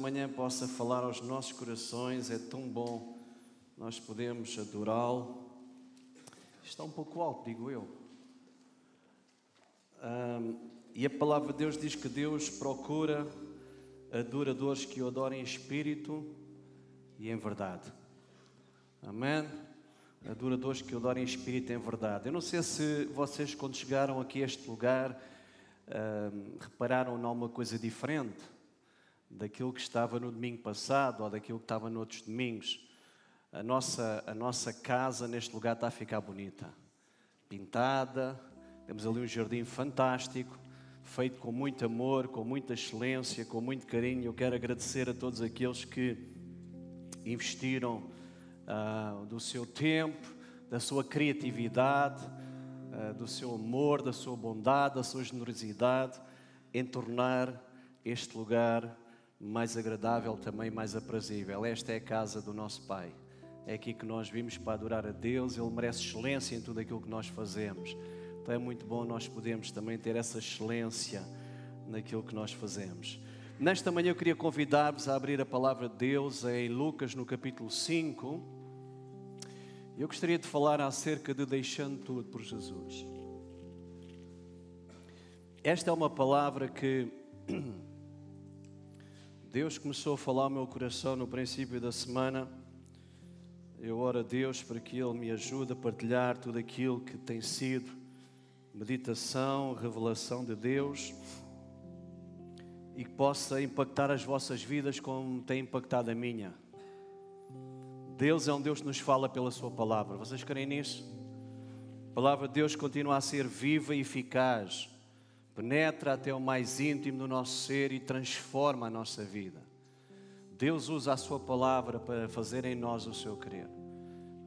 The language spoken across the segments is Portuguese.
Amanhã possa falar aos nossos corações, é tão bom nós podemos adorá-lo. Está um pouco alto, digo eu. Um, e a palavra de Deus diz que Deus procura adoradores que o adorem em espírito e em verdade. Amém? Adoradores que o adorem em espírito e em verdade. Eu não sei se vocês, quando chegaram aqui a este lugar, um, repararam em alguma coisa diferente daquilo que estava no domingo passado ou daquilo que estava noutros domingos a nossa, a nossa casa neste lugar está a ficar bonita. Pintada, temos ali um jardim fantástico, feito com muito amor, com muita excelência, com muito carinho. Eu quero agradecer a todos aqueles que investiram uh, do seu tempo, da sua criatividade, uh, do seu amor, da sua bondade, da sua generosidade em tornar este lugar mais agradável, também mais aprazível. Esta é a casa do nosso Pai. É aqui que nós vimos para adorar a Deus, Ele merece excelência em tudo aquilo que nós fazemos. Então é muito bom nós podermos também ter essa excelência naquilo que nós fazemos. Nesta manhã eu queria convidar-vos a abrir a palavra de Deus em Lucas no capítulo 5. Eu gostaria de falar acerca de deixando tudo por Jesus. Esta é uma palavra que Deus começou a falar ao meu coração no princípio da semana eu oro a Deus para que Ele me ajude a partilhar tudo aquilo que tem sido meditação, revelação de Deus e que possa impactar as vossas vidas como tem impactado a minha. Deus é um Deus que nos fala pela Sua palavra. Vocês creem nisso? A palavra de Deus continua a ser viva e eficaz, penetra até o mais íntimo do nosso ser e transforma a nossa vida. Deus usa a Sua palavra para fazer em nós o seu querer,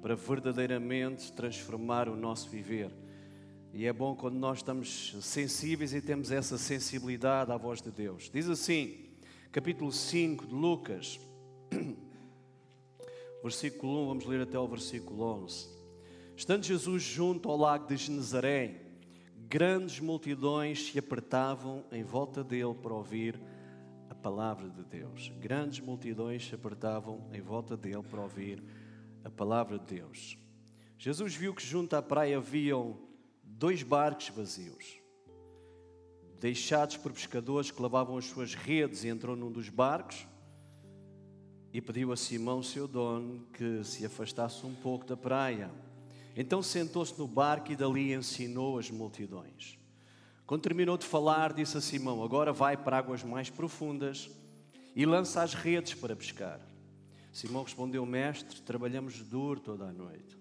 para verdadeiramente transformar o nosso viver. E é bom quando nós estamos sensíveis e temos essa sensibilidade à voz de Deus. Diz assim, capítulo 5 de Lucas, versículo 1, vamos ler até o versículo 11. Estando Jesus junto ao lago de Genezaré, grandes multidões se apertavam em volta dele para ouvir palavra de Deus. Grandes multidões se apertavam em volta dele para ouvir a palavra de Deus. Jesus viu que junto à praia haviam dois barcos vazios, deixados por pescadores que lavavam as suas redes, e entrou num dos barcos e pediu a Simão, seu dono, que se afastasse um pouco da praia. Então sentou-se no barco e dali ensinou as multidões. Quando terminou de falar, disse a Simão: Agora vai para águas mais profundas e lança as redes para pescar. Simão respondeu: Mestre, trabalhamos duro toda a noite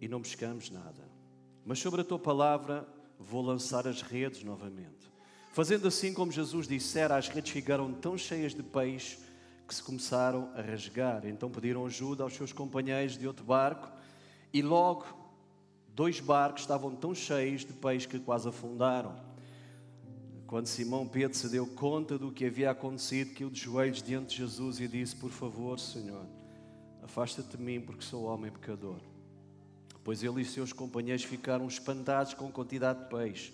e não pescamos nada. Mas sobre a tua palavra vou lançar as redes novamente. Fazendo assim como Jesus dissera, as redes ficaram tão cheias de peixe que se começaram a rasgar. Então pediram ajuda aos seus companheiros de outro barco e logo Dois barcos estavam tão cheios de peixe que quase afundaram. Quando Simão Pedro se deu conta do que havia acontecido, caiu de joelhos diante de Jesus e disse: Por favor, Senhor, afasta-te de mim, porque sou homem pecador. Pois ele e seus companheiros ficaram espantados com a quantidade de peixe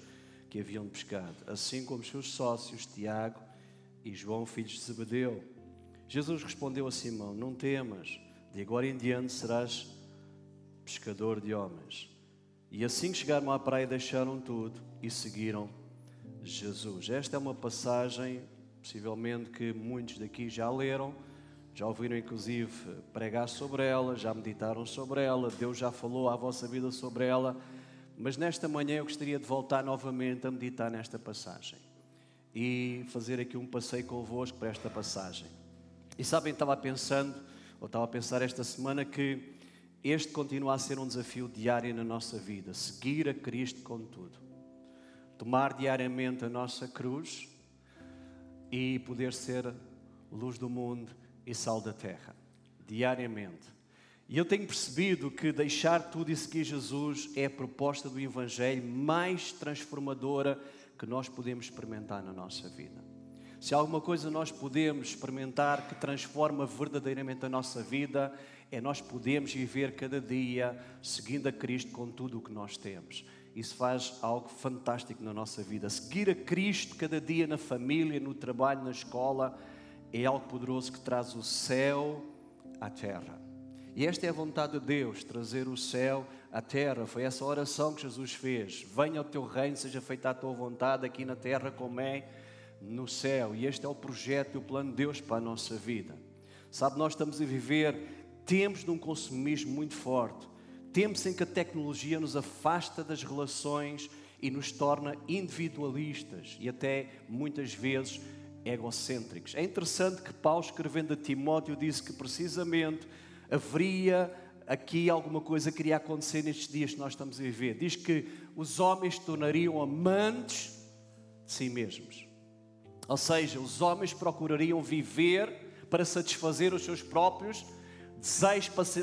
que haviam pescado, assim como seus sócios Tiago e João, filhos de Zebedeu. Jesus respondeu a Simão: Não temas, de agora em diante serás pescador de homens. E assim que chegaram à praia, deixaram tudo e seguiram Jesus. Esta é uma passagem, possivelmente, que muitos daqui já leram, já ouviram inclusive pregar sobre ela, já meditaram sobre ela, Deus já falou à vossa vida sobre ela. Mas nesta manhã eu gostaria de voltar novamente a meditar nesta passagem e fazer aqui um passeio convosco para esta passagem. E sabem, estava pensando, ou estava a pensar esta semana que este continua a ser um desafio diário na nossa vida, seguir a Cristo com tudo. Tomar diariamente a nossa cruz e poder ser luz do mundo e sal da terra, diariamente. E eu tenho percebido que deixar tudo e seguir Jesus é a proposta do Evangelho mais transformadora que nós podemos experimentar na nossa vida. Se alguma coisa nós podemos experimentar que transforma verdadeiramente a nossa vida, é nós podemos viver cada dia seguindo a Cristo com tudo o que nós temos. Isso faz algo fantástico na nossa vida. Seguir a Cristo cada dia na família, no trabalho, na escola, é algo poderoso que traz o céu à terra. E esta é a vontade de Deus, trazer o céu à terra. Foi essa oração que Jesus fez. Venha o teu reino, seja feita a tua vontade aqui na terra como é no céu. E este é o projeto e o plano de Deus para a nossa vida. Sabe, nós estamos a viver tempos de um consumismo muito forte. Tempos em que a tecnologia nos afasta das relações e nos torna individualistas e até muitas vezes egocêntricos. É interessante que Paulo, escrevendo a Timóteo, disse que precisamente haveria aqui alguma coisa que iria acontecer nestes dias que nós estamos a viver. Diz que os homens se tornariam amantes de si mesmos. Ou seja, os homens procurariam viver para satisfazer os seus próprios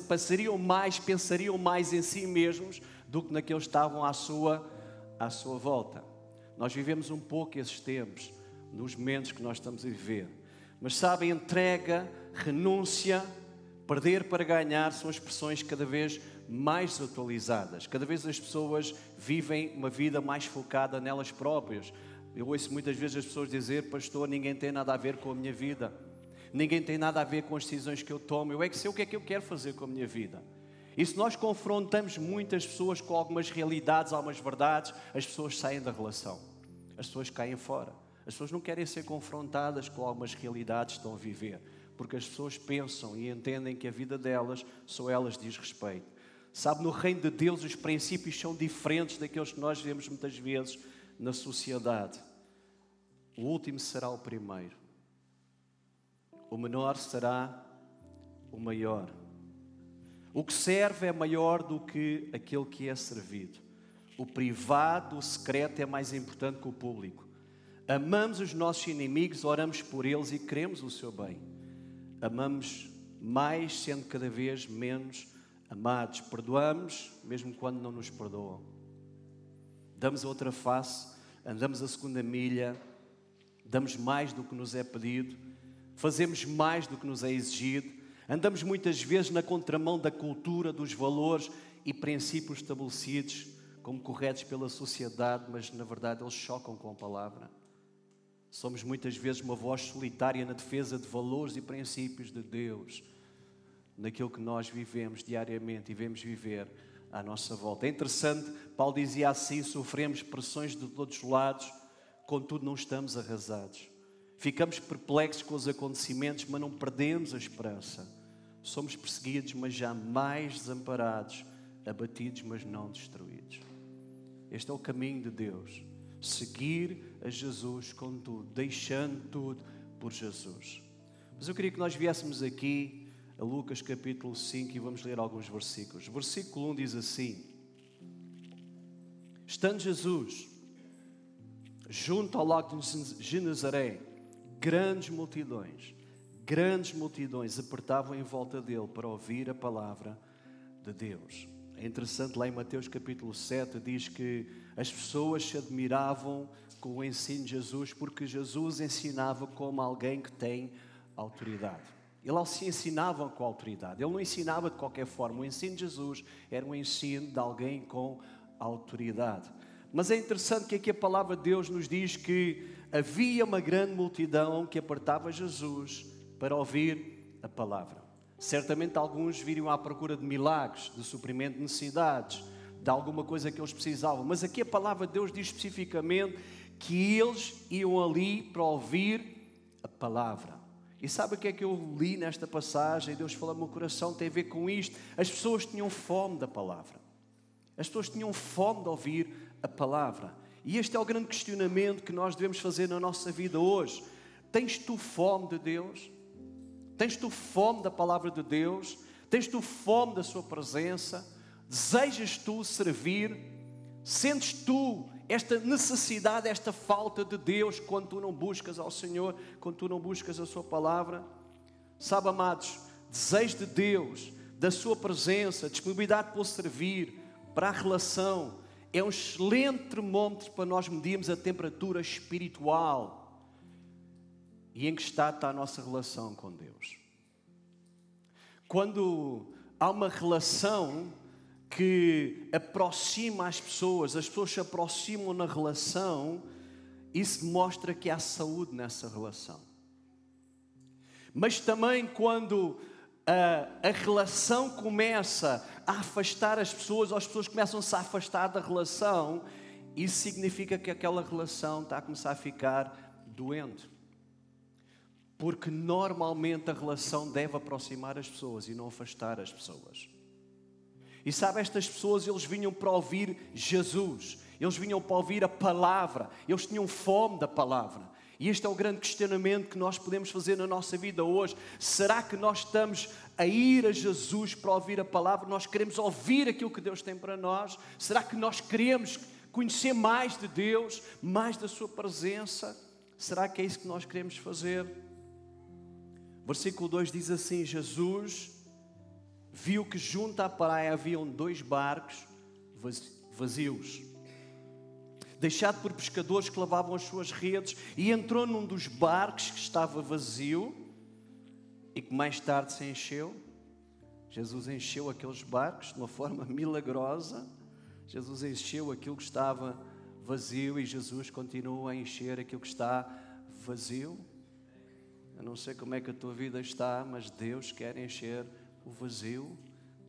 passariam mais, pensariam mais em si mesmos do que naqueles que estavam à sua, à sua volta. Nós vivemos um pouco esses tempos, nos momentos que nós estamos a viver. Mas sabem, entrega, renúncia, Perder para ganhar são expressões cada vez mais atualizadas. Cada vez as pessoas vivem uma vida mais focada nelas próprias. Eu ouço muitas vezes as pessoas dizer: Pastor, ninguém tem nada a ver com a minha vida. Ninguém tem nada a ver com as decisões que eu tomo. Eu é que sei o que é que eu quero fazer com a minha vida. E se nós confrontamos muitas pessoas com algumas realidades, algumas verdades, as pessoas saem da relação. As pessoas caem fora. As pessoas não querem ser confrontadas com algumas realidades que estão a viver porque as pessoas pensam e entendem que a vida delas só elas diz respeito. Sabe, no reino de Deus os princípios são diferentes daqueles que nós vemos muitas vezes na sociedade. O último será o primeiro. O menor será o maior. O que serve é maior do que aquele que é servido. O privado, o secreto é mais importante que o público. Amamos os nossos inimigos, oramos por eles e queremos o seu bem amamos mais, sendo cada vez menos amados. Perdoamos, mesmo quando não nos perdoam. Damos a outra face, andamos a segunda milha, damos mais do que nos é pedido, fazemos mais do que nos é exigido, andamos muitas vezes na contramão da cultura, dos valores e princípios estabelecidos como corretos pela sociedade, mas na verdade eles chocam com a palavra. Somos muitas vezes uma voz solitária na defesa de valores e princípios de Deus, naquilo que nós vivemos diariamente e vemos viver à nossa volta. É interessante, Paulo dizia assim: sofremos pressões de todos os lados, contudo não estamos arrasados. Ficamos perplexos com os acontecimentos, mas não perdemos a esperança. Somos perseguidos, mas jamais desamparados, abatidos, mas não destruídos. Este é o caminho de Deus seguir a Jesus com tudo, deixando tudo por Jesus. Mas eu queria que nós viéssemos aqui a Lucas capítulo 5 e vamos ler alguns versículos. Versículo 1 diz assim: Estando Jesus junto ao lago de Genezaré, grandes multidões, grandes multidões apertavam em volta dele para ouvir a palavra de Deus. É interessante lá em Mateus capítulo 7 diz que as pessoas se admiravam com o ensino de Jesus porque Jesus ensinava como alguém que tem autoridade. Ele se ensinava com autoridade, ele não ensinava de qualquer forma. O ensino de Jesus era um ensino de alguém com autoridade. Mas é interessante que aqui a palavra de Deus nos diz que havia uma grande multidão que apertava Jesus para ouvir a palavra. Certamente alguns viriam à procura de milagres, de suprimento de necessidades, de alguma coisa que eles precisavam. Mas aqui a palavra de Deus diz especificamente que eles iam ali para ouvir a palavra. E sabe o que é que eu li nesta passagem? Deus falou no meu coração, tem a ver com isto. As pessoas tinham fome da palavra. As pessoas tinham fome de ouvir a palavra. E este é o grande questionamento que nós devemos fazer na nossa vida hoje. Tens tu fome de Deus? Tens tu fome da palavra de Deus? Tens tu fome da Sua presença? Desejas tu servir? Sentes tu esta necessidade, esta falta de Deus quando tu não buscas ao Senhor, quando tu não buscas a Sua palavra? Sabe, amados, desejo de Deus, da Sua presença, disponibilidade para o servir, para a relação, é um excelente termômetro para nós medirmos a temperatura espiritual e em que estado está a nossa relação com Deus. Quando há uma relação que aproxima as pessoas, as pessoas se aproximam na relação, isso mostra que há saúde nessa relação. Mas também quando a, a relação começa a afastar as pessoas, ou as pessoas começam-se a afastar da relação, isso significa que aquela relação está a começar a ficar doente. Porque normalmente a relação deve aproximar as pessoas e não afastar as pessoas. E sabe, estas pessoas, eles vinham para ouvir Jesus, eles vinham para ouvir a palavra, eles tinham fome da palavra. E este é o grande questionamento que nós podemos fazer na nossa vida hoje. Será que nós estamos a ir a Jesus para ouvir a palavra? Nós queremos ouvir aquilo que Deus tem para nós? Será que nós queremos conhecer mais de Deus, mais da Sua presença? Será que é isso que nós queremos fazer? Versículo 2 diz assim: Jesus viu que junto à praia haviam dois barcos vazios deixado por pescadores que lavavam as suas redes, e entrou num dos barcos que estava vazio e que mais tarde se encheu. Jesus encheu aqueles barcos de uma forma milagrosa. Jesus encheu aquilo que estava vazio e Jesus continua a encher aquilo que está vazio. Eu não sei como é que a tua vida está, mas Deus quer encher o vazio.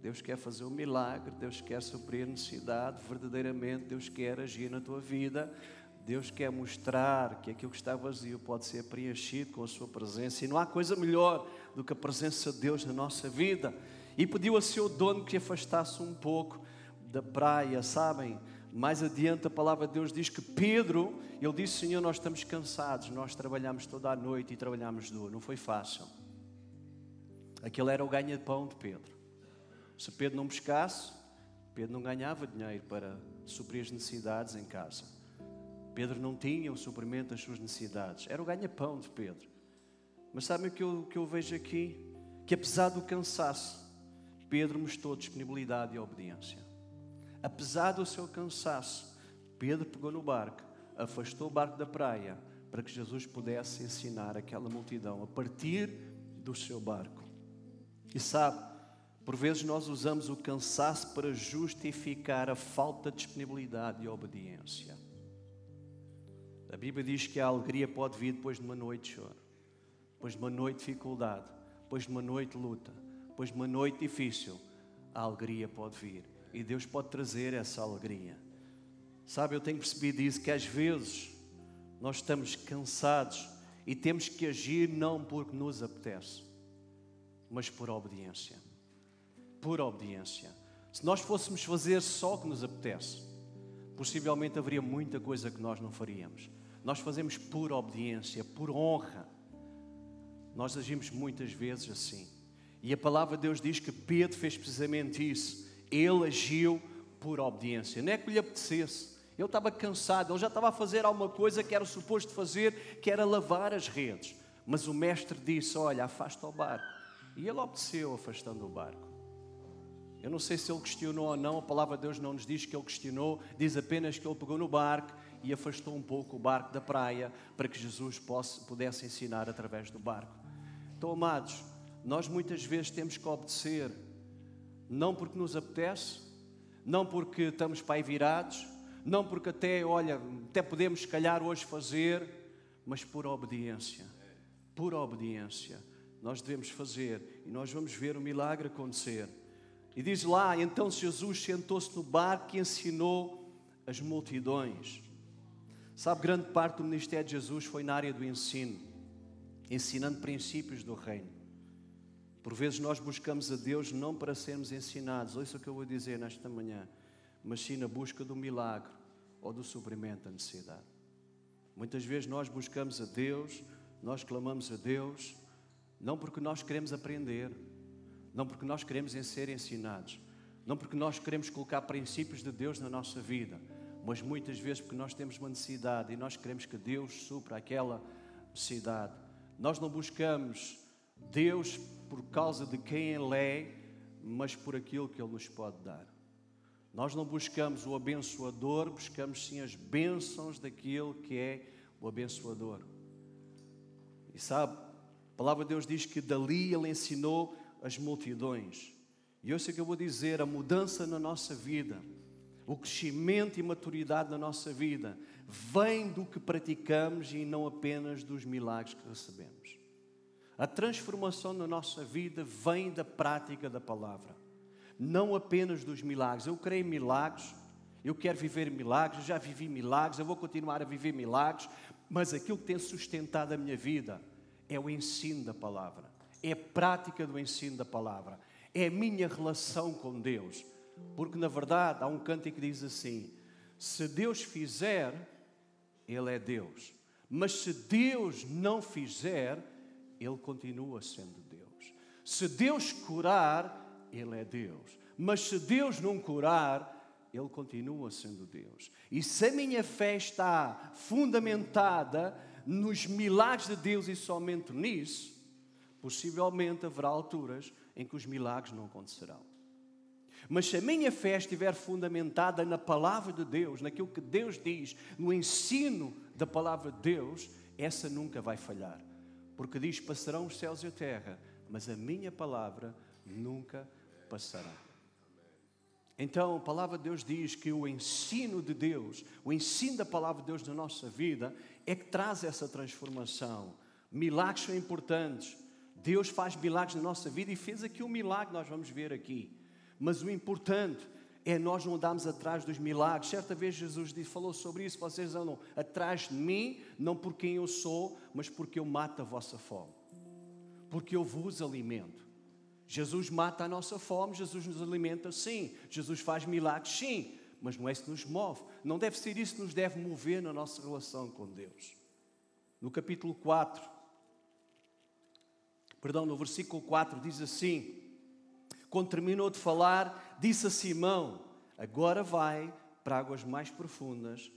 Deus quer fazer um milagre, Deus quer suprir necessidade, verdadeiramente Deus quer agir na tua vida. Deus quer mostrar que aquilo que está vazio pode ser preenchido com a sua presença. E não há coisa melhor do que a presença de Deus na nossa vida. E pediu a seu dono que afastasse um pouco da praia, sabem? Mais adiante a palavra de Deus diz que Pedro, ele disse: Senhor, nós estamos cansados, nós trabalhamos toda a noite e trabalhamos duro. Não foi fácil. Aquele era o ganha-pão de Pedro. Se Pedro não pescasse, Pedro não ganhava dinheiro para suprir as necessidades em casa. Pedro não tinha o suprimento das suas necessidades. Era o ganha-pão de Pedro. Mas sabem o que eu, que eu vejo aqui? Que apesar do cansaço, Pedro mostrou disponibilidade e obediência. Apesar do seu cansaço, Pedro pegou no barco, afastou o barco da praia, para que Jesus pudesse ensinar aquela multidão a partir do seu barco. E sabe, por vezes nós usamos o cansaço para justificar a falta de disponibilidade e obediência. A Bíblia diz que a alegria pode vir depois de uma noite de choro, depois de uma noite de dificuldade, depois de uma noite de luta, depois de uma noite difícil. A alegria pode vir e Deus pode trazer essa alegria. Sabe, eu tenho percebido isso que às vezes nós estamos cansados e temos que agir não porque nos apetece, mas por obediência por obediência. Se nós fôssemos fazer só o que nos apetece, possivelmente haveria muita coisa que nós não faríamos. Nós fazemos por obediência, por honra. Nós agimos muitas vezes assim. E a palavra de Deus diz que Pedro fez precisamente isso. Ele agiu por obediência. Não é que lhe apetecesse. Ele estava cansado, ele já estava a fazer alguma coisa que era suposto fazer, que era lavar as redes. Mas o mestre disse: Olha, afasta o barco. E ele obedeceu, afastando o barco. Eu não sei se ele questionou ou não, a palavra de Deus não nos diz que ele questionou, diz apenas que ele pegou no barco e afastou um pouco o barco da praia para que Jesus pudesse ensinar através do barco. Então, amados, nós muitas vezes temos que obedecer, não porque nos apetece, não porque estamos aí virados, não porque até, olha, até podemos se calhar hoje fazer, mas por obediência. Por obediência. Nós devemos fazer e nós vamos ver o milagre acontecer. E diz lá: então Jesus sentou-se no barco e ensinou as multidões. Sabe, grande parte do ministério de Jesus foi na área do ensino, ensinando princípios do reino. Por vezes nós buscamos a Deus não para sermos ensinados, ouça o que eu vou dizer nesta manhã, mas sim na busca do milagre ou do suprimento da necessidade. Muitas vezes nós buscamos a Deus, nós clamamos a Deus, não porque nós queremos aprender, não porque nós queremos ser ensinados, não porque nós queremos colocar princípios de Deus na nossa vida, mas muitas vezes porque nós temos uma necessidade e nós queremos que Deus supra aquela necessidade. Nós não buscamos Deus por causa de quem Ele é, mas por aquilo que Ele nos pode dar. Nós não buscamos o abençoador, buscamos sim as bênçãos daquilo que é o abençoador. E sabe, a palavra de Deus diz que dali Ele ensinou as multidões. E eu sei que eu vou dizer: a mudança na nossa vida, o crescimento e maturidade na nossa vida, vem do que praticamos e não apenas dos milagres que recebemos. A transformação na nossa vida vem da prática da palavra, não apenas dos milagres. Eu creio em milagres, eu quero viver milagres, eu já vivi milagres, eu vou continuar a viver milagres, mas aquilo que tem sustentado a minha vida é o ensino da palavra, é a prática do ensino da palavra, é a minha relação com Deus. Porque na verdade há um canto que diz assim: se Deus fizer, Ele é Deus. Mas se Deus não fizer, Ele continua sendo Deus. Se Deus curar, Ele é Deus. Mas se Deus não curar, Ele continua sendo Deus. E se a minha fé está fundamentada nos milagres de Deus e somente nisso, possivelmente haverá alturas em que os milagres não acontecerão. Mas se a minha fé estiver fundamentada na palavra de Deus, naquilo que Deus diz, no ensino da palavra de Deus, essa nunca vai falhar. Porque diz: passarão os céus e a terra, mas a minha palavra nunca passará. Então, a palavra de Deus diz que o ensino de Deus, o ensino da palavra de Deus na nossa vida, é que traz essa transformação. Milagres são importantes. Deus faz milagres na nossa vida e fez aqui um milagre, nós vamos ver aqui. Mas o importante é nós não andarmos atrás dos milagres. Certa vez Jesus falou sobre isso: vocês andam atrás de mim, não por quem eu sou, mas porque eu mato a vossa fome, porque eu vos alimento. Jesus mata a nossa fome, Jesus nos alimenta, sim. Jesus faz milagres, sim. Mas não é isso que nos move. Não deve ser isso que nos deve mover na nossa relação com Deus. No capítulo 4, perdão, no versículo 4 diz assim: quando terminou de falar, disse a Simão: Agora vai para águas mais profundas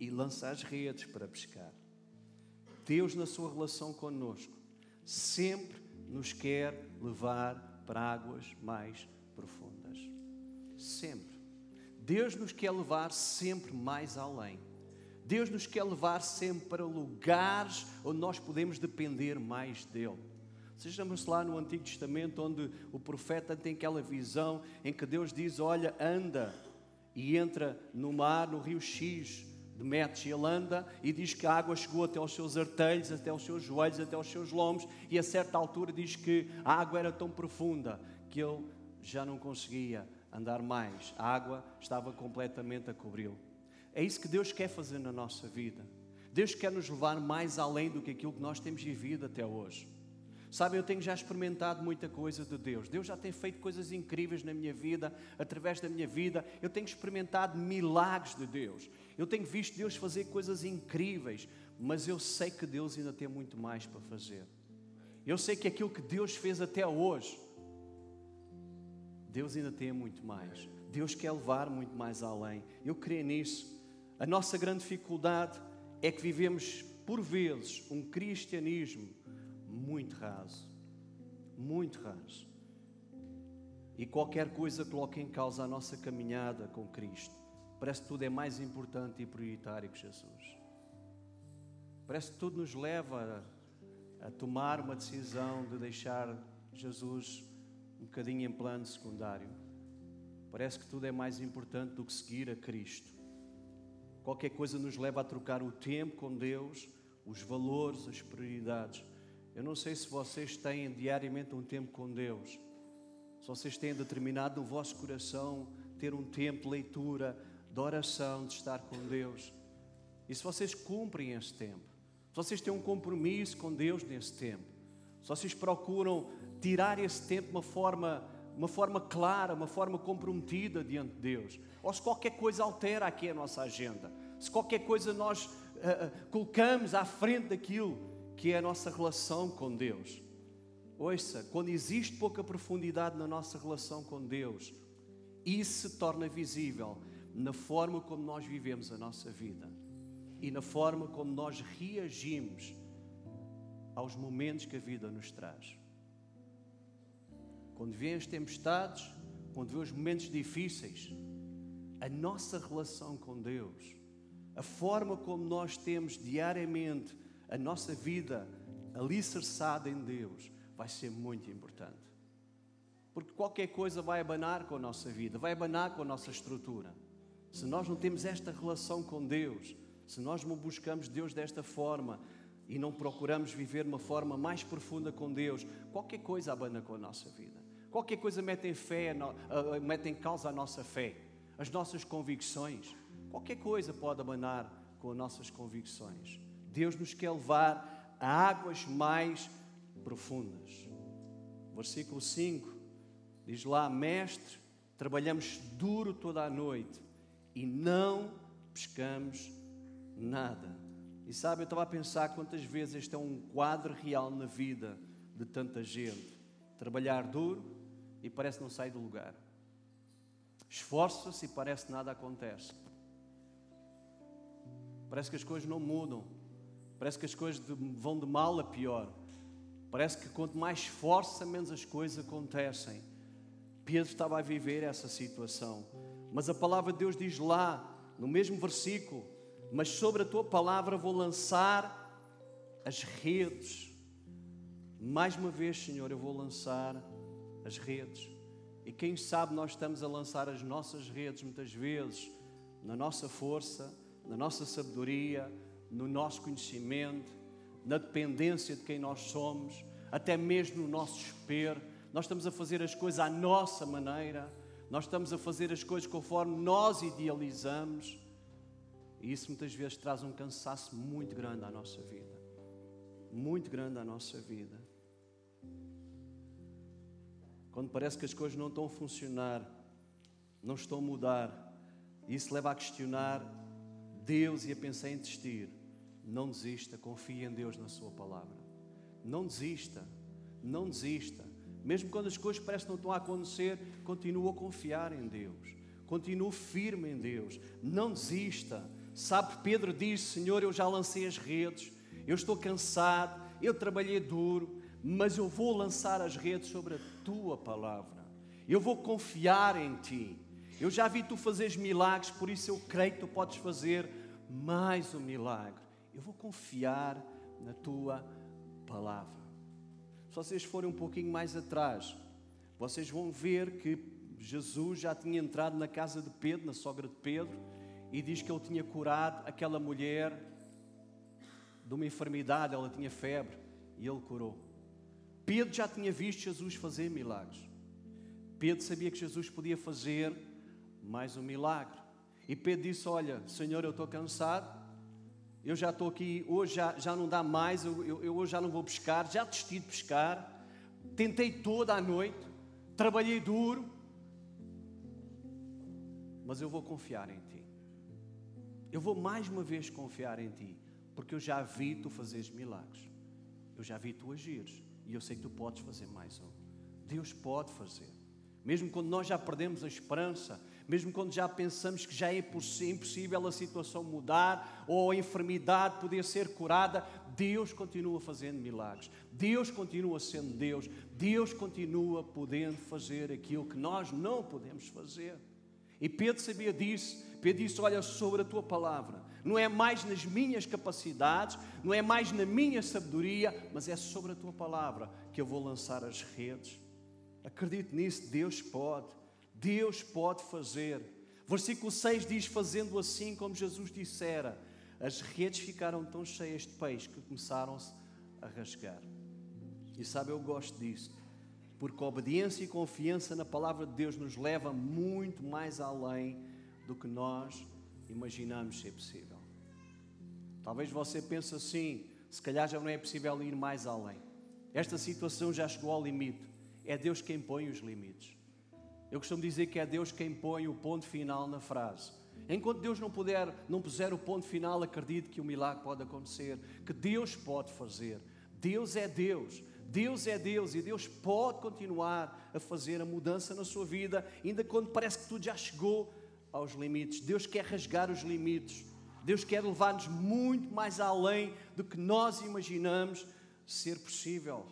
e lança as redes para pescar. Deus, na sua relação conosco, sempre nos quer levar para águas mais profundas. Sempre. Deus nos quer levar sempre mais além. Deus nos quer levar sempre para lugares onde nós podemos depender mais dEle. Sejamos lá no Antigo Testamento, onde o profeta tem aquela visão em que Deus diz: Olha, anda e entra no mar, no rio X de metros, e ele anda e diz que a água chegou até aos seus artelhos, até aos seus joelhos, até aos seus lombos, e a certa altura diz que a água era tão profunda que ele já não conseguia andar mais, a água estava completamente a cobri-lo. É isso que Deus quer fazer na nossa vida. Deus quer nos levar mais além do que aquilo que nós temos vivido até hoje. Sabe, eu tenho já experimentado muita coisa de Deus. Deus já tem feito coisas incríveis na minha vida, através da minha vida. Eu tenho experimentado milagres de Deus. Eu tenho visto Deus fazer coisas incríveis, mas eu sei que Deus ainda tem muito mais para fazer. Eu sei que aquilo que Deus fez até hoje, Deus ainda tem muito mais. Deus quer levar muito mais além. Eu creio nisso. A nossa grande dificuldade é que vivemos, por vezes, um cristianismo muito raso. Muito raso. E qualquer coisa coloca em causa a nossa caminhada com Cristo. Parece que tudo é mais importante e prioritário que Jesus. Parece que tudo nos leva a, a tomar uma decisão de deixar Jesus um bocadinho em plano secundário. Parece que tudo é mais importante do que seguir a Cristo. Qualquer coisa nos leva a trocar o tempo com Deus, os valores, as prioridades. Eu não sei se vocês têm diariamente um tempo com Deus, se vocês têm determinado no vosso coração ter um tempo de leitura, de oração, de estar com Deus. E se vocês cumprem esse tempo, se vocês têm um compromisso com Deus nesse tempo, se vocês procuram tirar esse tempo de uma forma, uma forma clara, uma forma comprometida diante de Deus, ou se qualquer coisa altera aqui a nossa agenda, se qualquer coisa nós uh, colocamos à frente daquilo que é a nossa relação com Deus. Ouça, quando existe pouca profundidade na nossa relação com Deus, isso se torna visível na forma como nós vivemos a nossa vida e na forma como nós reagimos aos momentos que a vida nos traz. Quando vêm as tempestades, quando vêm os momentos difíceis, a nossa relação com Deus, a forma como nós temos diariamente a nossa vida alicerçada em Deus vai ser muito importante. Porque qualquer coisa vai abanar com a nossa vida, vai abanar com a nossa estrutura. Se nós não temos esta relação com Deus, se nós não buscamos Deus desta forma, e não procuramos viver uma forma mais profunda com Deus, qualquer coisa abana com a nossa vida. Qualquer coisa mete em, fé, mete em causa a nossa fé, as nossas convicções. Qualquer coisa pode abanar com as nossas convicções. Deus nos quer levar a águas mais profundas. Versículo 5 diz lá: Mestre, trabalhamos duro toda a noite e não pescamos nada. E sabe, eu estava a pensar quantas vezes este é um quadro real na vida de tanta gente. Trabalhar duro e parece não sair do lugar. Esforça-se e parece nada acontece. Parece que as coisas não mudam. Parece que as coisas vão de mal a pior. Parece que quanto mais força, menos as coisas acontecem. Pedro estava a viver essa situação. Mas a palavra de Deus diz lá, no mesmo versículo: Mas sobre a tua palavra vou lançar as redes. Mais uma vez, Senhor, eu vou lançar as redes. E quem sabe nós estamos a lançar as nossas redes muitas vezes na nossa força, na nossa sabedoria, no nosso conhecimento, na dependência de quem nós somos, até mesmo no nosso desespero. Nós estamos a fazer as coisas à nossa maneira, nós estamos a fazer as coisas conforme nós idealizamos, e isso muitas vezes traz um cansaço muito grande à nossa vida. Muito grande à nossa vida. Quando parece que as coisas não estão a funcionar, não estão a mudar, isso leva a questionar Deus e a pensar em desistir. Não desista, confie em Deus na Sua palavra. Não desista, não desista. Mesmo quando as coisas parecem não estão a acontecer, continua a confiar em Deus. Continue firme em Deus. Não desista. Sabe, Pedro disse: Senhor, eu já lancei as redes, eu estou cansado, eu trabalhei duro, mas eu vou lançar as redes sobre a tua palavra. Eu vou confiar em ti. Eu já vi tu fazeres milagres, por isso eu creio que tu podes fazer mais um milagre. Eu vou confiar na tua palavra. Se vocês forem um pouquinho mais atrás, vocês vão ver que Jesus já tinha entrado na casa de Pedro, na sogra de Pedro, e diz que ele tinha curado aquela mulher de uma enfermidade, ela tinha febre, e ele curou. Pedro já tinha visto Jesus fazer milagres. Pedro sabia que Jesus podia fazer mais um milagre. E Pedro disse: Olha, Senhor, eu estou cansado, eu já estou aqui, hoje já, já não dá mais, eu, eu, eu hoje já não vou pescar, já desisti de pescar, tentei toda a noite, trabalhei duro, mas eu vou confiar em Ti. Eu vou mais uma vez confiar em Ti, porque eu já vi Tu fazeres milagres, eu já vi Tu agires, e eu sei que Tu podes fazer mais um. Deus pode fazer. Mesmo quando nós já perdemos a esperança, mesmo quando já pensamos que já é impossível a situação mudar ou a enfermidade poder ser curada, Deus continua fazendo milagres. Deus continua sendo Deus. Deus continua podendo fazer aquilo que nós não podemos fazer. E Pedro sabia disso. Pedro disse: Olha, sobre a tua palavra, não é mais nas minhas capacidades, não é mais na minha sabedoria, mas é sobre a tua palavra que eu vou lançar as redes Acredite nisso, Deus pode. Deus pode fazer. Versículo 6 diz: Fazendo assim como Jesus dissera, as redes ficaram tão cheias de peixe que começaram-se a rasgar. E sabe, eu gosto disso, porque obediência e confiança na palavra de Deus nos leva muito mais além do que nós imaginamos ser possível. Talvez você pense assim: se calhar já não é possível ir mais além. Esta situação já chegou ao limite. É Deus quem põe os limites. Eu costumo dizer que é Deus quem põe o ponto final na frase. Enquanto Deus não puder, não puser o ponto final, acredite que o milagre pode acontecer, que Deus pode fazer. Deus é Deus. Deus é Deus e Deus pode continuar a fazer a mudança na sua vida, ainda quando parece que tudo já chegou aos limites. Deus quer rasgar os limites. Deus quer levar-nos muito mais além do que nós imaginamos ser possível.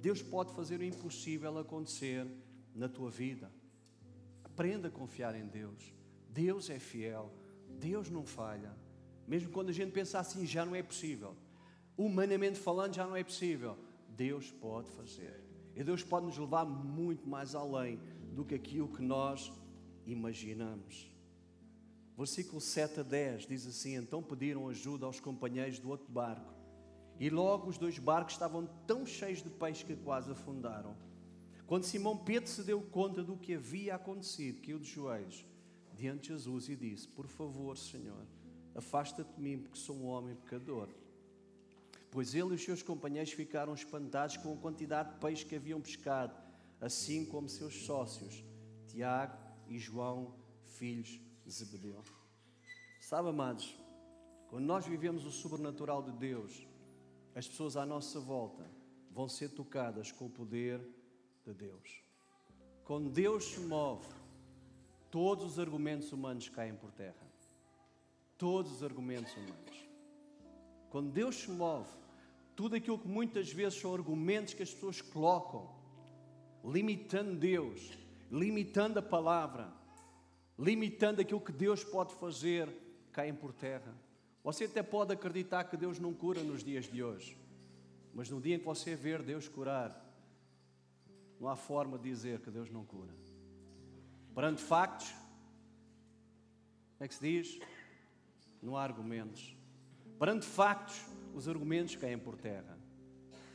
Deus pode fazer o impossível acontecer na tua vida. Aprenda a confiar em Deus. Deus é fiel. Deus não falha. Mesmo quando a gente pensa assim, já não é possível. Humanamente falando, já não é possível. Deus pode fazer. E Deus pode nos levar muito mais além do que aquilo que nós imaginamos. Versículo 7 a 10 diz assim: Então pediram ajuda aos companheiros do outro barco E logo os dois barcos estavam tão cheios de peixe que quase afundaram. Quando Simão Pedro se deu conta do que havia acontecido, caiu de joelhos diante de Jesus e disse: Por favor, Senhor, afasta-te de mim, porque sou um homem pecador. Pois ele e os seus companheiros ficaram espantados com a quantidade de peixe que haviam pescado, assim como seus sócios, Tiago e João, filhos de Zebedeu. Sabe, amados, quando nós vivemos o sobrenatural de Deus, as pessoas à nossa volta vão ser tocadas com o poder de Deus. Quando Deus se move, todos os argumentos humanos caem por terra. Todos os argumentos humanos. Quando Deus se move, tudo aquilo que muitas vezes são argumentos que as pessoas colocam, limitando Deus, limitando a palavra, limitando aquilo que Deus pode fazer, caem por terra. Você até pode acreditar que Deus não cura nos dias de hoje, mas no dia em que você ver Deus curar, não há forma de dizer que Deus não cura. Perante factos, como é que se diz? Não há argumentos. Perante factos, os argumentos caem por terra.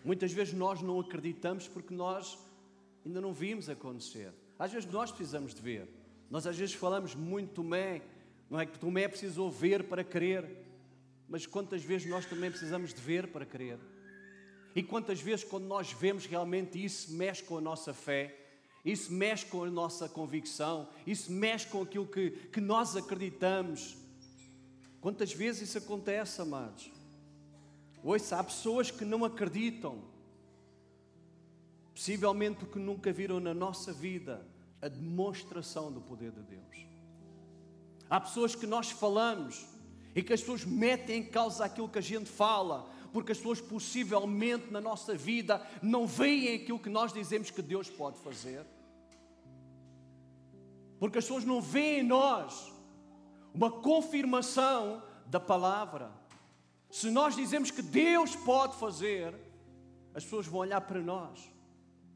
Muitas vezes nós não acreditamos porque nós ainda não vimos acontecer. Às vezes nós precisamos de ver. Nós às vezes falamos muito Tomé, não é que Tomé precisou ver para crer. Mas quantas vezes nós também precisamos de ver para crer? E quantas vezes, quando nós vemos realmente isso, mexe com a nossa fé, isso mexe com a nossa convicção, isso mexe com aquilo que, que nós acreditamos. Quantas vezes isso acontece, amados? Ouça, há pessoas que não acreditam, possivelmente porque nunca viram na nossa vida a demonstração do poder de Deus. Há pessoas que nós falamos e que as pessoas metem em causa aquilo que a gente fala, porque as pessoas possivelmente na nossa vida não veem aquilo que nós dizemos que Deus pode fazer. Porque as pessoas não veem em nós uma confirmação da palavra. Se nós dizemos que Deus pode fazer, as pessoas vão olhar para nós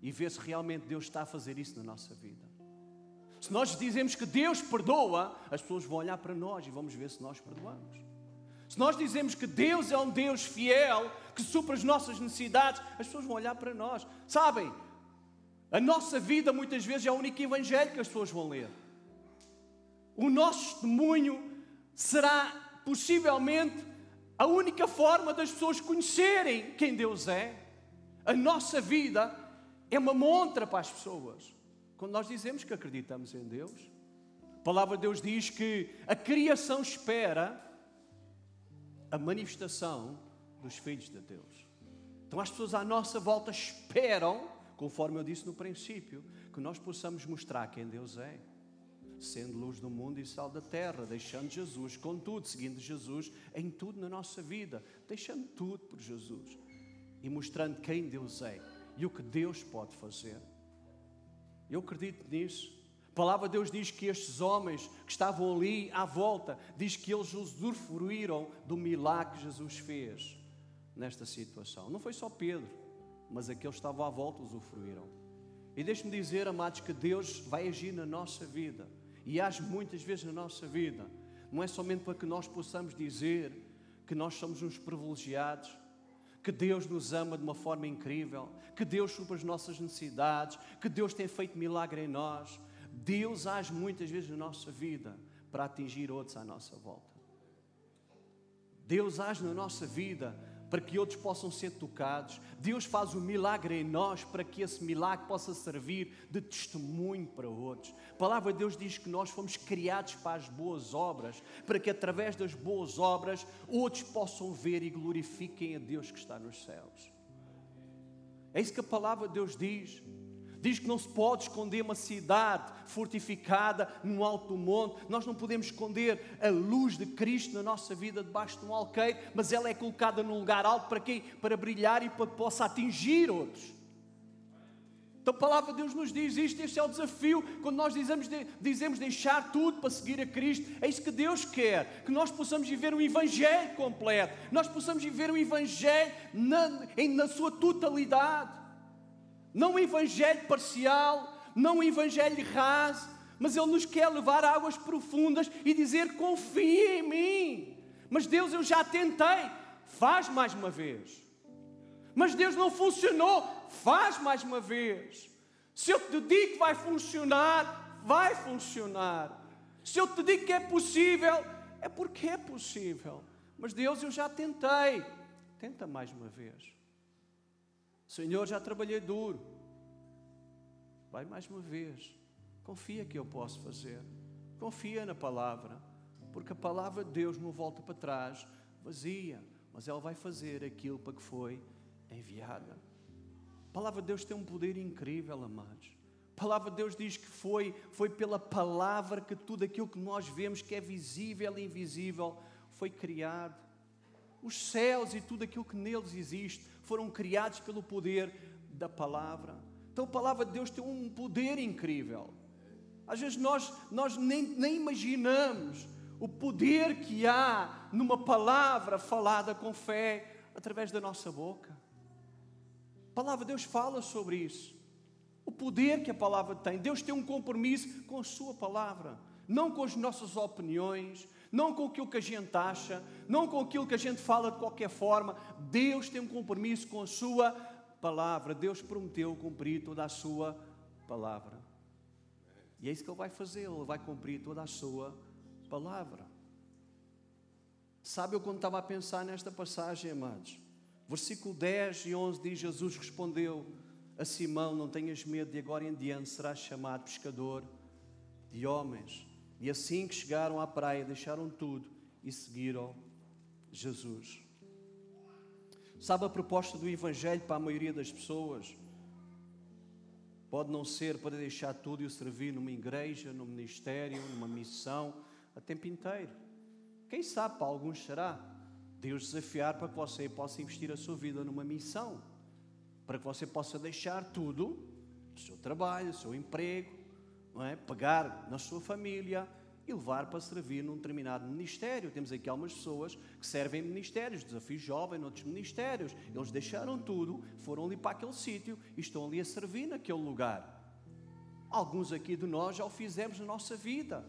e ver se realmente Deus está a fazer isso na nossa vida. Se nós dizemos que Deus perdoa, as pessoas vão olhar para nós e vamos ver se nós perdoamos. Se nós dizemos que Deus é um Deus fiel, que supra as nossas necessidades, as pessoas vão olhar para nós. Sabem, a nossa vida muitas vezes é o único evangelho que as pessoas vão ler. O nosso testemunho será possivelmente a única forma das pessoas conhecerem quem Deus é. A nossa vida é uma montra para as pessoas. Quando nós dizemos que acreditamos em Deus, a palavra de Deus diz que a criação espera a manifestação dos filhos de Deus. Então as pessoas à nossa volta esperam, conforme eu disse no princípio, que nós possamos mostrar quem Deus é, sendo luz do mundo e sal da terra, deixando Jesus, contudo, seguindo Jesus em tudo na nossa vida, deixando tudo por Jesus e mostrando quem Deus é e o que Deus pode fazer. Eu acredito nisso. A palavra de Deus diz que estes homens que estavam ali à volta, diz que eles usufruíram do milagre que Jesus fez nesta situação. Não foi só Pedro, mas aqueles que estavam à volta usufruíram. E deixe-me dizer, amados, que Deus vai agir na nossa vida e age muitas vezes na nossa vida. Não é somente para que nós possamos dizer que nós somos uns privilegiados, que Deus nos ama de uma forma incrível, que Deus supra as nossas necessidades, que Deus tem feito milagre em nós. Deus age muitas vezes na nossa vida para atingir outros à nossa volta. Deus age na nossa vida para que outros possam ser tocados. Deus faz o um milagre em nós para que esse milagre possa servir de testemunho para outros. A palavra de Deus diz que nós fomos criados para as boas obras, para que através das boas obras outros possam ver e glorifiquem a Deus que está nos céus. É isso que a palavra de Deus diz. Diz que não se pode esconder uma cidade fortificada num alto monte. Nós não podemos esconder a luz de Cristo na nossa vida debaixo de um alqueire, mas ela é colocada num lugar alto para quê? Para brilhar e para que possa atingir outros. Então a palavra de Deus nos diz isto, este é o desafio, quando nós dizemos, dizemos deixar tudo para seguir a Cristo, é isso que Deus quer, que nós possamos viver um Evangelho completo, nós possamos viver um Evangelho na, em, na sua totalidade. Não um evangelho parcial, não um evangelho raso, mas Ele nos quer levar a águas profundas e dizer: confia em mim. Mas Deus, eu já tentei. Faz mais uma vez. Mas Deus não funcionou, faz mais uma vez. Se eu te digo que vai funcionar, vai funcionar. Se eu te digo que é possível, é porque é possível. Mas Deus, eu já tentei. Tenta mais uma vez. Senhor, já trabalhei duro. Vai mais uma vez. Confia que eu posso fazer. Confia na palavra. Porque a palavra de Deus não volta para trás vazia. Mas ela vai fazer aquilo para que foi enviada. A palavra de Deus tem um poder incrível, amados. A palavra de Deus diz que foi, foi pela palavra que tudo aquilo que nós vemos que é visível e invisível foi criado. Os céus e tudo aquilo que neles existe foram criados pelo poder da palavra. Então a palavra de Deus tem um poder incrível. Às vezes nós, nós nem, nem imaginamos o poder que há numa palavra falada com fé através da nossa boca. A palavra de Deus fala sobre isso. O poder que a palavra tem. Deus tem um compromisso com a sua palavra, não com as nossas opiniões, não com aquilo que a gente acha, não com aquilo que a gente fala de qualquer forma. Deus tem um compromisso com a sua palavra. Deus prometeu cumprir toda a sua palavra. E é isso que Ele vai fazer, Ele vai cumprir toda a sua palavra. Sabe, eu quando estava a pensar nesta passagem, amados, versículo 10 e 11 diz: Jesus respondeu a Simão: Não tenhas medo, de agora em diante serás chamado pescador de homens. E assim que chegaram à praia, deixaram tudo e seguiram Jesus. Sabe a proposta do Evangelho para a maioria das pessoas? Pode não ser para deixar tudo e o servir numa igreja, num ministério, numa missão, a tempo inteiro. Quem sabe para alguns será Deus desafiar para que você possa investir a sua vida numa missão, para que você possa deixar tudo, o seu trabalho, o seu emprego, é? pegar na sua família e levar para servir num determinado ministério. Temos aqui algumas pessoas que servem em ministérios, Desafio Jovem, noutros ministérios. Eles deixaram tudo, foram ali para aquele sítio e estão ali a servir naquele lugar. Alguns aqui de nós já o fizemos na nossa vida.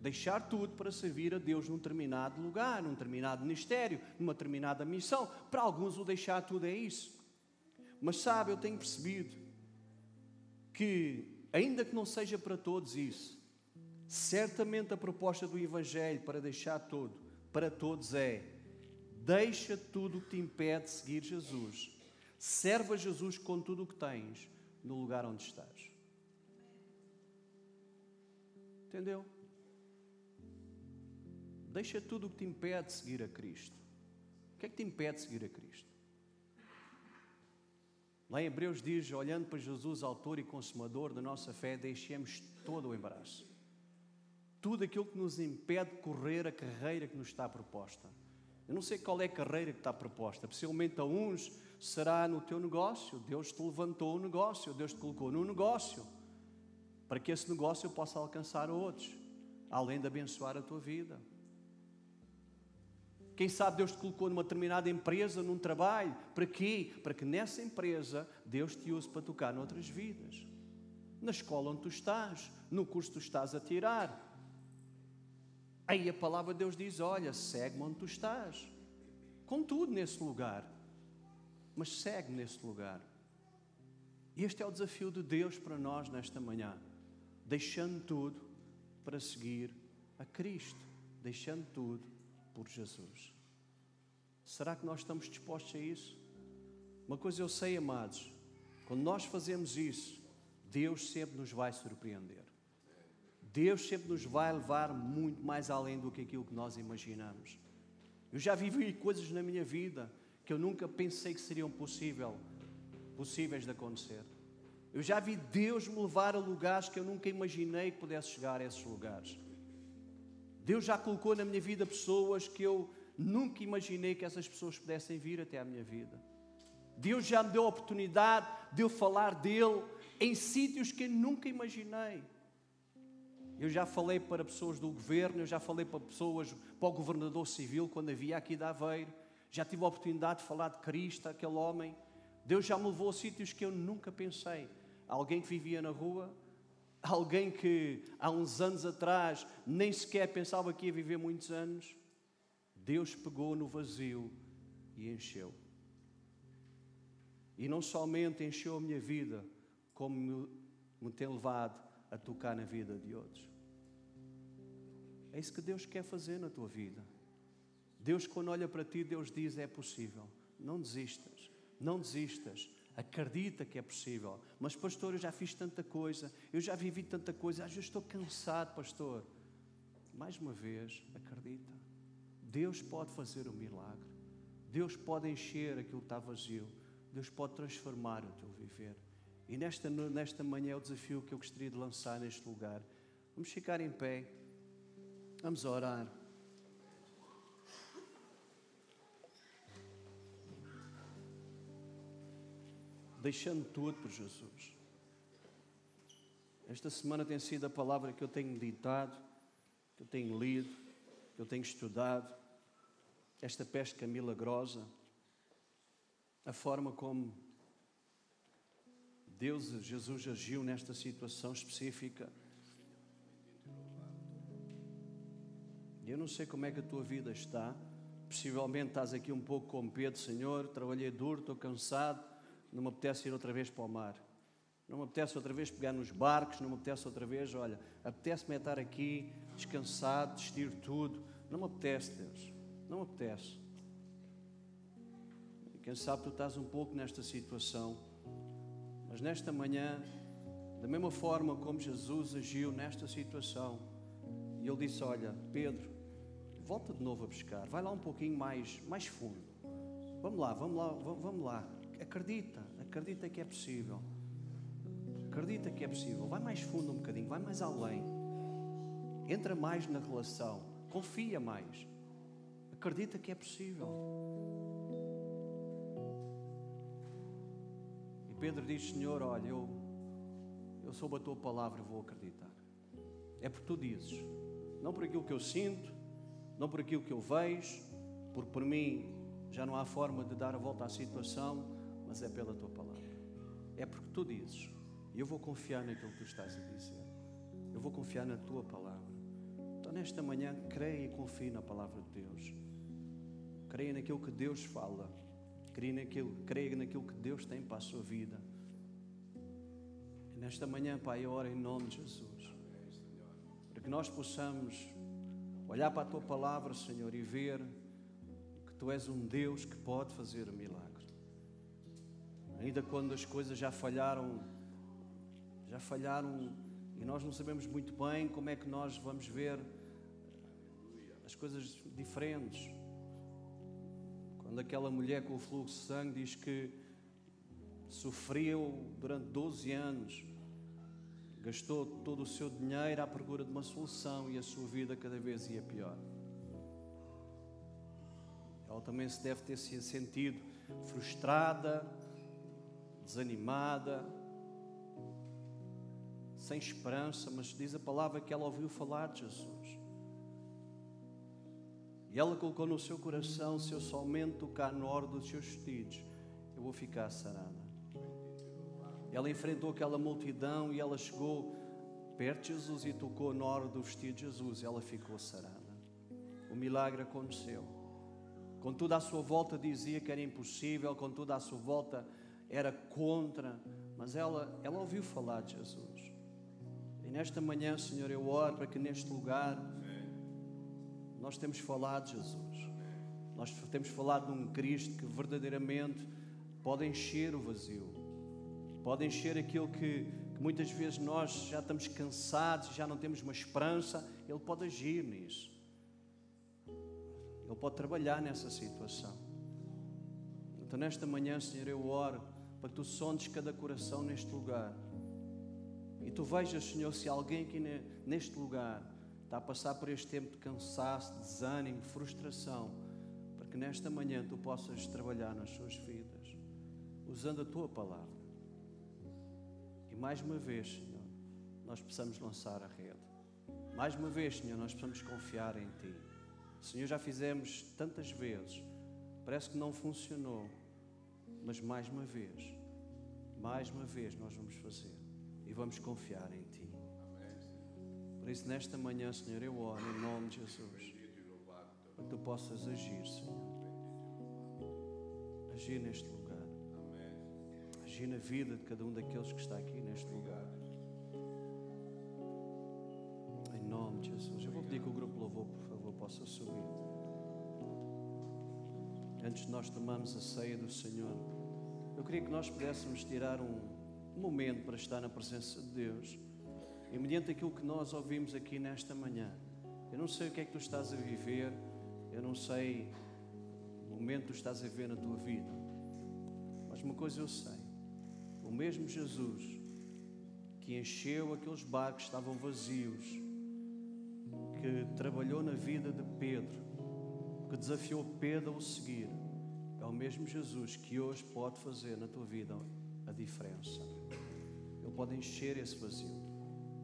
Deixar tudo para servir a Deus num determinado lugar, num determinado ministério, numa determinada missão. Para alguns, o deixar tudo é isso. Mas sabe, eu tenho percebido que ainda que não seja para todos isso, certamente a proposta do Evangelho para deixar tudo, para todos é: deixa tudo o que te impede de seguir Jesus, serve a Jesus com tudo o que tens no lugar onde estás. Entendeu? Deixa tudo o que te impede de seguir a Cristo. O que é que te impede de seguir a Cristo? Lá em Hebreus diz: olhando para Jesus, autor e consumador da nossa fé, deixemos todo o embaraço. Tudo aquilo que nos impede de correr a carreira que nos está proposta. Eu não sei qual é a carreira que está proposta. Possivelmente a uns será no teu negócio. Deus te levantou o negócio, Deus te colocou no negócio. Para que esse negócio possa alcançar outros, além de abençoar a tua vida. Quem sabe Deus te colocou numa determinada empresa, num trabalho. Para quê? Para que nessa empresa Deus te use para tocar noutras vidas. Na escola onde tu estás, no curso que tu estás a tirar. Aí a palavra de Deus diz: Olha, segue-me onde tu estás. Contudo, nesse lugar. Mas segue nesse lugar. Este é o desafio de Deus para nós nesta manhã. Deixando tudo para seguir a Cristo. Deixando tudo por Jesus. Será que nós estamos dispostos a isso? Uma coisa eu sei, amados, quando nós fazemos isso, Deus sempre nos vai surpreender. Deus sempre nos vai levar muito mais além do que aquilo que nós imaginamos. Eu já vivi coisas na minha vida que eu nunca pensei que seriam possível, possíveis de acontecer. Eu já vi Deus me levar a lugares que eu nunca imaginei que pudesse chegar a esses lugares. Deus já colocou na minha vida pessoas que eu nunca imaginei que essas pessoas pudessem vir até à minha vida. Deus já me deu a oportunidade de eu falar dele em sítios que eu nunca imaginei. Eu já falei para pessoas do governo, eu já falei para pessoas, para o governador civil, quando havia aqui de Aveiro. Já tive a oportunidade de falar de Cristo, aquele homem. Deus já me levou a sítios que eu nunca pensei. Alguém que vivia na rua, Alguém que há uns anos atrás nem sequer pensava que ia viver muitos anos, Deus pegou no vazio e encheu. E não somente encheu a minha vida, como me, me tem levado a tocar na vida de outros. É isso que Deus quer fazer na tua vida. Deus, quando olha para ti, Deus diz: é possível. Não desistas, não desistas. Acredita que é possível. Mas, pastor, eu já fiz tanta coisa, eu já vivi tanta coisa, às vezes estou cansado, pastor. Mais uma vez, acredita. Deus pode fazer um milagre. Deus pode encher aquilo que está vazio. Deus pode transformar o teu viver. E nesta, nesta manhã é o desafio que eu gostaria de lançar neste lugar. Vamos ficar em pé. Vamos orar. Deixando tudo por Jesus. Esta semana tem sido a palavra que eu tenho meditado, que eu tenho lido, que eu tenho estudado esta pesca milagrosa, a forma como Deus, Jesus agiu nesta situação específica. Eu não sei como é que a tua vida está. Possivelmente estás aqui um pouco com Pedro, Senhor, trabalhei duro, estou cansado, não me apetece ir outra vez para o mar. Não me apetece outra vez pegar nos barcos, não me apetece outra vez, olha, apetece-me estar aqui descansado, desistir tudo. Não me apetece, Deus. Não me apetece. Quem sabe tu estás um pouco nesta situação, mas nesta manhã, da mesma forma como Jesus agiu nesta situação, e ele disse: Olha, Pedro, volta de novo a pescar, vai lá um pouquinho mais, mais fundo. Vamos lá, vamos lá, vamos lá. Acredita, acredita que é possível. Acredita que é possível. Vai mais fundo um bocadinho, vai mais além. Entra mais na relação, confia mais. Acredita que é possível. E Pedro diz: Senhor, olha, eu, eu soube a tua palavra, vou acreditar. É por tu dizes, não por aquilo que eu sinto, não por aquilo que eu vejo, porque por mim já não há forma de dar a volta à situação, mas é pela tua palavra. É porque tu dizes, e eu vou confiar naquilo que tu estás a dizer. Eu vou confiar na tua palavra. Então, nesta manhã, creia e confie na palavra de Deus. Creia naquilo que Deus fala. Creia naquilo, creia naquilo que Deus tem para a sua vida. E nesta manhã, Pai, eu em nome de Jesus. Para que nós possamos olhar para a Tua palavra, Senhor, e ver que Tu és um Deus que pode fazer o milagre. Ainda quando as coisas já falharam, já falharam e nós não sabemos muito bem como é que nós vamos ver as coisas diferentes. Quando aquela mulher com o fluxo de sangue diz que sofreu durante 12 anos, gastou todo o seu dinheiro à procura de uma solução e a sua vida cada vez ia pior. Ela também se deve ter se sentido frustrada, desanimada, sem esperança, mas diz a palavra que ela ouviu falar de Jesus. E ela colocou no seu coração: se eu somente tocar no oro dos seus vestidos, eu vou ficar sarada. Ela enfrentou aquela multidão e ela chegou perto de Jesus e tocou no oro do vestido de Jesus. E ela ficou sarada. O milagre aconteceu. Contudo, à sua volta dizia que era impossível, contudo, à sua volta era contra, mas ela, ela ouviu falar de Jesus. E nesta manhã, Senhor, eu oro para que neste lugar nós temos falado de Jesus. Nós temos falado de um Cristo que verdadeiramente pode encher o vazio, pode encher aquilo que, que muitas vezes nós já estamos cansados já não temos uma esperança. Ele pode agir nisso. Ele pode trabalhar nessa situação. Então, nesta manhã, Senhor, eu oro para que tu sondes cada coração neste lugar. E tu vejas, Senhor, se alguém aqui neste lugar está a passar por este tempo de cansaço, desânimo, frustração, para que nesta manhã tu possas trabalhar nas suas vidas, usando a tua palavra. E mais uma vez, Senhor, nós precisamos lançar a rede. Mais uma vez, Senhor, nós precisamos confiar em Ti. Senhor, já fizemos tantas vezes, parece que não funcionou, mas mais uma vez, mais uma vez nós vamos fazer e vamos confiar em Ti. Por isso, nesta manhã, Senhor, eu oro em nome de Jesus. Para que tu possas agir, Senhor. Agir neste lugar. agir na vida de cada um daqueles que está aqui neste lugar. Em nome de Jesus. Eu vou pedir que o grupo louvor, por favor, possa subir. Antes de nós tomarmos a ceia do Senhor, eu queria que nós pudéssemos tirar um, momento para estar na presença de Deus. E mediante aquilo que nós ouvimos aqui nesta manhã, eu não sei o que é que tu estás a viver, eu não sei o momento que tu estás a viver na tua vida, mas uma coisa eu sei: o mesmo Jesus que encheu aqueles barcos que estavam vazios, que trabalhou na vida de Pedro, que desafiou Pedro a o seguir, é o mesmo Jesus que hoje pode fazer na tua vida a diferença. Ele pode encher esse vazio,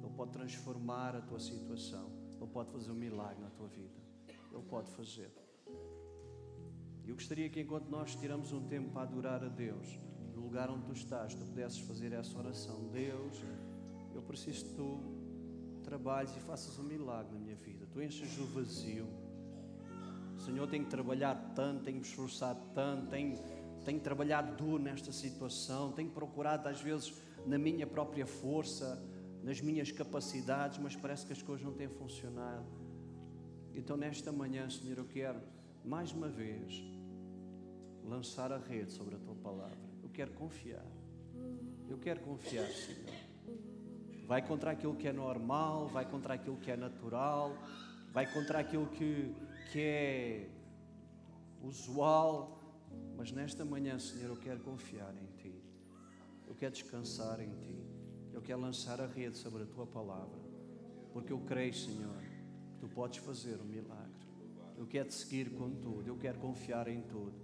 Ele pode transformar a tua situação, Ele pode fazer um milagre na tua vida, Ele pode fazer. Eu gostaria que enquanto nós tiramos um tempo para adorar a Deus, no lugar onde tu estás, tu pudesses fazer essa oração. Deus, eu preciso que tu trabalhes e faças um milagre na minha vida. Tu enches o vazio. Senhor, tenho que trabalhar tanto, tenho me esforçar tanto, tenho, tenho trabalhado duro nesta situação, tenho procurado às vezes na minha própria força, nas minhas capacidades, mas parece que as coisas não têm funcionado. Então, nesta manhã, Senhor, eu quero mais uma vez lançar a rede sobre a tua palavra. Eu quero confiar. Eu quero confiar, Senhor. Vai contra aquilo que é normal, vai contra aquilo que é natural, vai contra aquilo que, que é usual. Mas nesta manhã, Senhor, eu quero confiar em Ti. Eu quero descansar em Ti. Eu quero lançar a rede sobre a Tua palavra. Porque eu creio, Senhor, que Tu podes fazer um milagre. Eu quero te seguir com tudo. Eu quero confiar em tudo.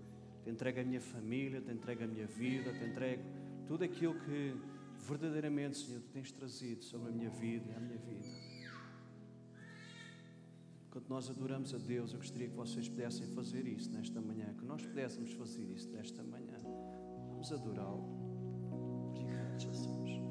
Te entrego a minha família, te entrego a minha vida, te entrego tudo aquilo que verdadeiramente, Senhor, tu tens trazido sobre a minha vida e a minha vida. Quando nós adoramos a Deus, eu gostaria que vocês pudessem fazer isso nesta manhã, que nós pudéssemos fazer isso nesta manhã. Vamos adorá-lo. Obrigado, Jesus.